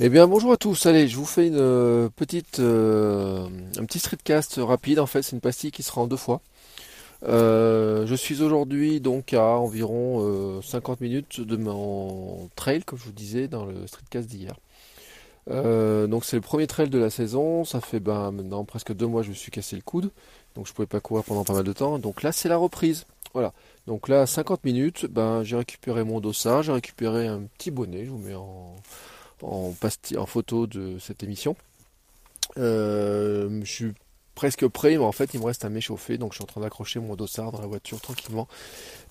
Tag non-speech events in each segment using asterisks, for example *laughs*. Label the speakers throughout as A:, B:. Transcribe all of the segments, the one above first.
A: Eh bien, bonjour à tous. Allez, je vous fais une euh, petite, euh, un petit streetcast rapide. En fait, c'est une pastille qui sera en deux fois. Euh, je suis aujourd'hui donc à environ 50 minutes de mon trail, comme je vous disais dans le streetcast d'hier. donc c'est le premier trail de la saison. Ça fait ben, maintenant presque deux mois que je me suis cassé le coude, donc je pouvais pas courir pendant pas mal de temps. Donc là c'est la reprise. Voilà. Donc là 50 minutes, ben j'ai récupéré mon dossard, j'ai récupéré un petit bonnet. Je vous mets en en, photo de cette émission. Euh, je suis presque prêt, mais en fait il me reste à m'échauffer, donc je suis en train d'accrocher mon dossard dans la voiture tranquillement,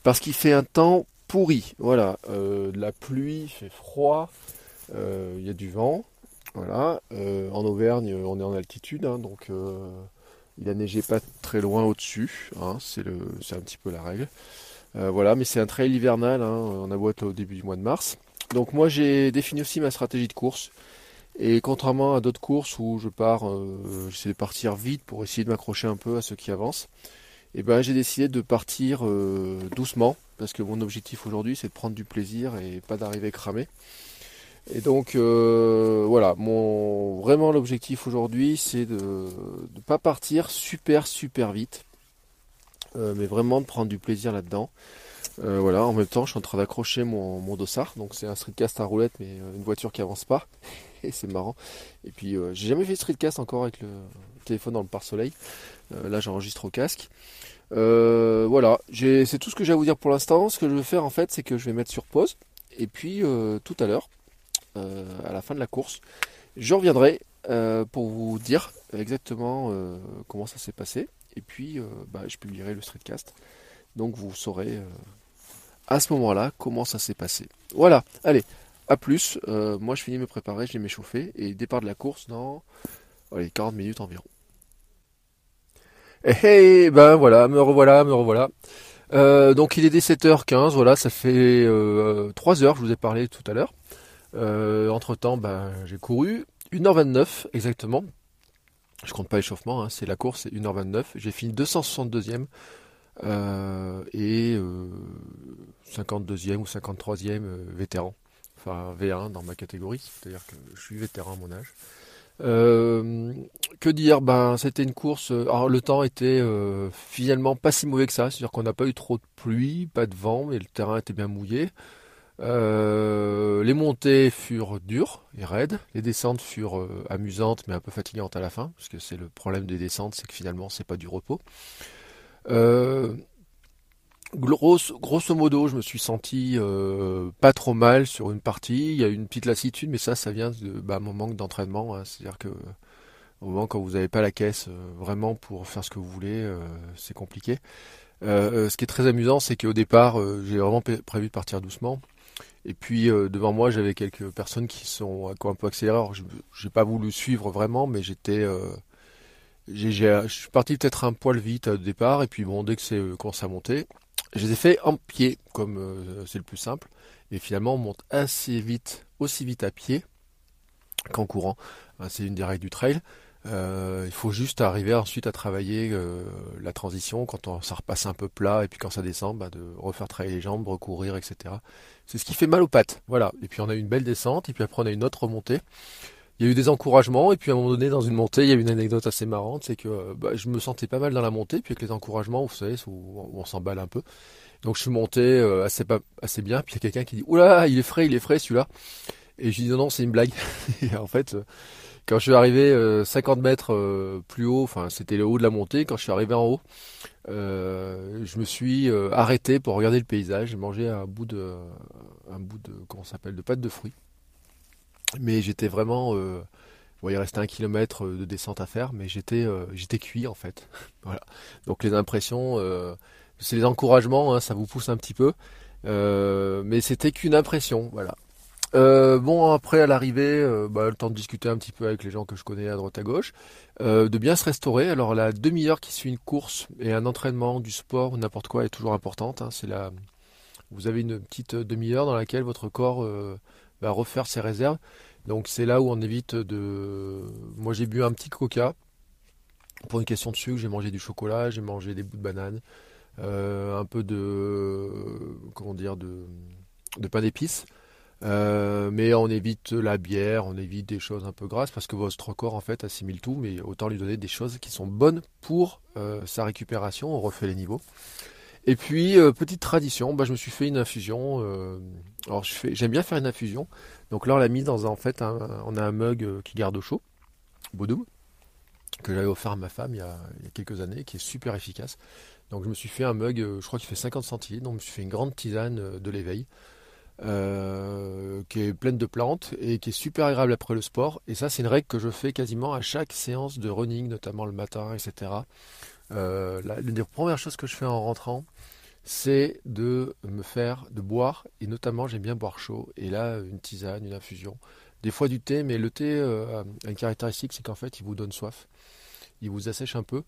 A: parce qu'il fait un temps pourri. Voilà, euh, la pluie, fait froid, euh, il y a du vent. Voilà, en Auvergne, on est en altitude, hein, donc il a neigé pas très loin au-dessus. Hein, c'est un petit peu la règle. voilà, mais c'est un trail hivernal. Hein, on a beau au début du mois de mars. Donc moi j'ai défini aussi ma stratégie de course. Et contrairement à d'autres courses où je pars, euh, j'essaie de partir vite pour essayer de m'accrocher un peu à ceux qui avancent, et eh ben j'ai décidé de partir euh, doucement parce que mon objectif aujourd'hui c'est de prendre du plaisir et pas d'arriver cramé. Et donc euh, voilà, mon vraiment l'objectif aujourd'hui c'est de ne pas partir super super vite, mais vraiment de prendre du plaisir là-dedans. Euh, voilà, en même temps, je suis en train d'accrocher mon, mon, dossard. Donc, c'est un streetcast à roulette, mais euh, une voiture qui avance pas. *laughs* Et c'est marrant. Et puis, euh, j'ai jamais fait streetcast encore avec le téléphone dans le pare-soleil. là, j'enregistre au casque. voilà, c'est tout ce que j'ai à vous dire pour l'instant. Ce que je vais faire, en fait, c'est que je vais mettre sur pause. Et puis, tout à l'heure, à la fin de la course, je reviendrai pour vous dire exactement comment ça s'est passé. Et puis, bah, je publierai le streetcast. Donc, vous saurez à ce moment-là comment ça s'est passé. Voilà, allez, à plus. Euh, moi je finis de me préparer, je vais m'échauffer et départ de la course dans allez, 40 minutes environ. Eh, hey, eh, ben voilà, me revoilà, me revoilà. Euh, donc il est 17h15, voilà, ça fait euh, 3 heures, je vous ai parlé tout à l'heure. Euh, entre temps, ben, j'ai couru 1h29 exactement. Je compte pas l'échauffement, hein, c'est la course, c'est 1h29. J'ai fini 262e. Euh, et 52e ou 53e euh, vétéran, enfin V1 dans ma catégorie, c'est-à-dire que je suis vétéran à mon âge. Euh, que dire? Ben, c'était une course. Alors, le temps était finalement pas si mauvais que ça. C'est-à-dire qu'on n'a pas eu trop de pluie, pas de vent, mais le terrain était bien mouillé. les montées furent dures et raides. Les descentes furent amusantes, mais un peu fatigantes à la fin, parce que c'est le problème des descentes, c'est que finalement c'est pas du repos. Euh, grosso, modo, je me suis senti euh, pas trop mal sur une partie. Il y a une petite lassitude, mais ça, ça vient de bah, mon manque d'entraînement. Hein. C'est-à-dire que au moment quand vous n'avez pas la caisse euh, vraiment pour faire ce que vous voulez, c'est compliqué. ce qui est très amusant, c'est qu'au départ, j'ai vraiment prévu de partir doucement. Et puis devant moi, j'avais quelques personnes qui sont un peu accéléré. Je n'ai pas voulu suivre vraiment, mais j'étais je suis parti peut-être un poil vite au départ, et puis bon, dès que c'est euh, commencé à monter, je les ai fait en pied, comme euh, c'est le plus simple. Et finalement, on monte assez vite, aussi vite à pied qu'en courant. c'est une des règles du trail. Euh, il faut juste arriver ensuite à travailler la transition quand on, ça repasse un peu plat et puis quand ça descend, bah, de refaire travailler les jambes, recourir, etc. C'est ce qui fait mal aux pattes. Voilà. Et puis on a une belle descente et puis après on a une autre remontée il y a eu des encouragements et puis à un moment donné dans une montée il y a eu une anecdote assez marrante c'est que euh, bah, je me sentais pas mal dans la montée puis avec les encouragements vous savez où on s'emballe un peu. Donc je suis monté euh, assez pas assez bien puis il y a quelqu'un qui dit oula il est frais il est frais celui-là et je dis non non c'est une blague *laughs* et en fait euh, quand je suis arrivé 50 mètres plus haut enfin c'était le haut de la montée quand je suis arrivé en haut je me suis arrêté pour regarder le paysage j'ai mangé un bout de un bout de comment s'appelle de pâte de fruits mais j'étais vraiment. Euh, il restait un kilomètre euh, de descente à faire, mais j'étais euh, cuit en fait. *laughs* voilà. Donc les impressions, c'est les encouragements, hein, ça vous pousse un petit peu. mais c'était qu'une impression, voilà. bon, après à l'arrivée, bah, le temps de discuter un petit peu avec les gens que je connais à droite à gauche, de bien se restaurer. Alors la demi-heure qui suit une course et un entraînement, du sport ou n'importe quoi est toujours importante. Hein. C'est la, vous avez une petite demi-heure dans laquelle votre corps va refaire ses réserves. Donc c'est là où on évite de. Moi j'ai bu un petit coca pour une question de sucre. J'ai mangé du chocolat, j'ai mangé des bouts de banane, euh, un peu de comment dire de, de pain d'épices. Euh, mais on évite la bière, on évite des choses un peu grasses parce que votre corps en fait assimile tout, mais autant lui donner des choses qui sont bonnes pour euh, sa récupération. On refait les niveaux. Et puis, euh, petite tradition, bah, je me suis fait une infusion. Euh, alors, j'aime bien faire une infusion. Donc là, on l'a mis dans en fait, on a un mug euh, qui garde au chaud, Baudoum, que j'avais offert à ma femme il y, a, quelques années, qui est super efficace. Donc, je me suis fait un mug, je crois qu'il fait 50 centilitres. Donc, je me suis fait une grande tisane de l'éveil. qui est pleine de plantes et qui est super agréable après le sport. Et ça, c'est une règle que je fais quasiment à chaque séance de running, notamment le matin, etc. l'une des premières choses que je fais en rentrant, c'est de me faire, de boire, et notamment j'aime bien boire chaud, et là une tisane, une infusion, des fois du thé, mais le thé euh, a une caractéristique, c'est qu'en fait il vous donne soif, il vous assèche un peu.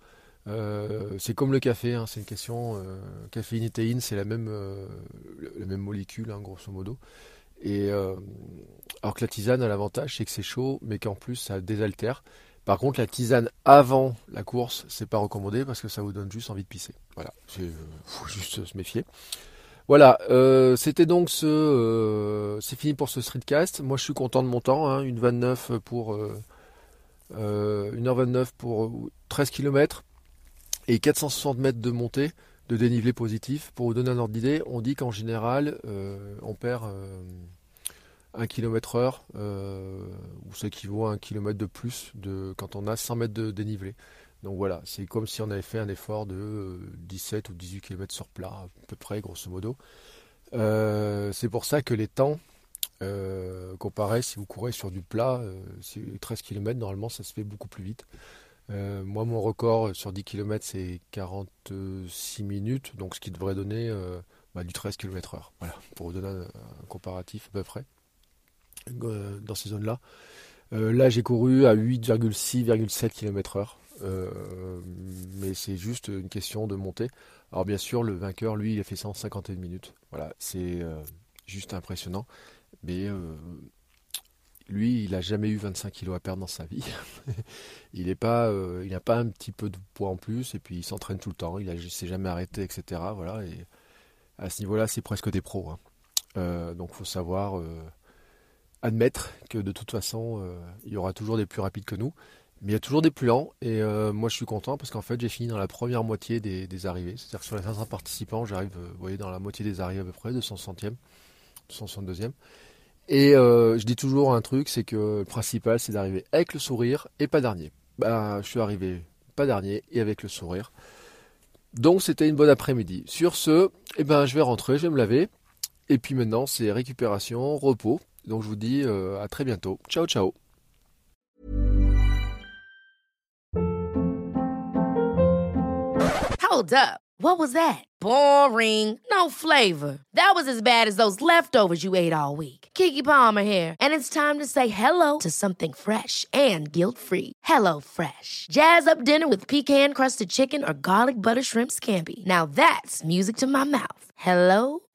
A: Euh, c'est comme le café, hein, c'est une question, euh, caféine et théine, c'est la même, la même molécule, hein, grosso modo. Et alors que la tisane a l'avantage, c'est que c'est chaud, mais qu'en plus ça désaltère. Par contre, la tisane avant la course, c'est pas recommandé parce que ça vous donne juste envie de pisser. Voilà, il euh, *laughs* faut juste se méfier. Voilà, euh, c'était donc ce, euh, c'est fini pour ce streetcast. Moi, je suis content de mon temps, hein, une 29 pour 1h29 pour 13 km et 460 mètres de montée, de dénivelé positif. Pour vous donner un ordre d'idée, on dit qu'en général, on perd 1 km heure, euh, ou ce qui vaut un kilomètre de plus de, quand on a 100 mètres de dénivelé. Donc voilà, c'est comme si on avait fait un effort de 17 ou 18 km sur plat, à peu près, grosso modo. Euh, c'est pour ça que les temps, euh, comparés, si vous courez sur du plat, 13 km, normalement, ça se fait beaucoup plus vite. moi, mon record sur 10 km, c'est 46 minutes, donc ce qui devrait donner bah, du 13 km heure. Voilà, pour vous donner un comparatif à peu près. Euh, dans ces zones-là. Euh, là, j'ai couru à 8,6,7 km/h. Euh, mais c'est juste une question de montée. Alors bien sûr, le vainqueur, lui, il a fait 151 minutes. Voilà, c'est juste impressionnant. Mais lui, il n'a jamais eu 25 kilos à perdre dans sa vie. *laughs* il n'a pas, il n'a pas un petit peu de poids en plus, et puis il s'entraîne tout le temps. Il ne s'est jamais arrêté, etc. Voilà, et à ce niveau-là, c'est presque des pros. Hein. donc, faut savoir admettre que de toute façon, euh, il y aura toujours des plus rapides que nous, mais il y a toujours des plus lents. Et euh, moi, je suis content parce qu'en fait, j'ai fini dans la première moitié des, arrivées. C'est-à-dire que sur les 500 participants, j'arrive, euh, vous voyez, dans la moitié des arrivées à peu près, 260e, 262e. Et je dis toujours un truc, c'est que le principal, c'est d'arriver avec le sourire et pas dernier. Bah, je suis arrivé pas dernier et avec le sourire. Donc, c'était une bonne après-midi. Sur ce, eh ben, je vais rentrer, je vais me laver. Et puis maintenant, c'est récupération, repos. Donc je vous dis euh, à très bientôt. Ciao ciao.
B: Hold up. What was that? Boring. No flavor. That was as bad as those leftovers you ate all week. Kiki Palmer here, and it's time to say hello to something fresh and guilt-free. Hello Fresh. Jazz up dinner with pecan-crusted chicken or garlic butter shrimp scampi. Now that's music to my mouth. Hello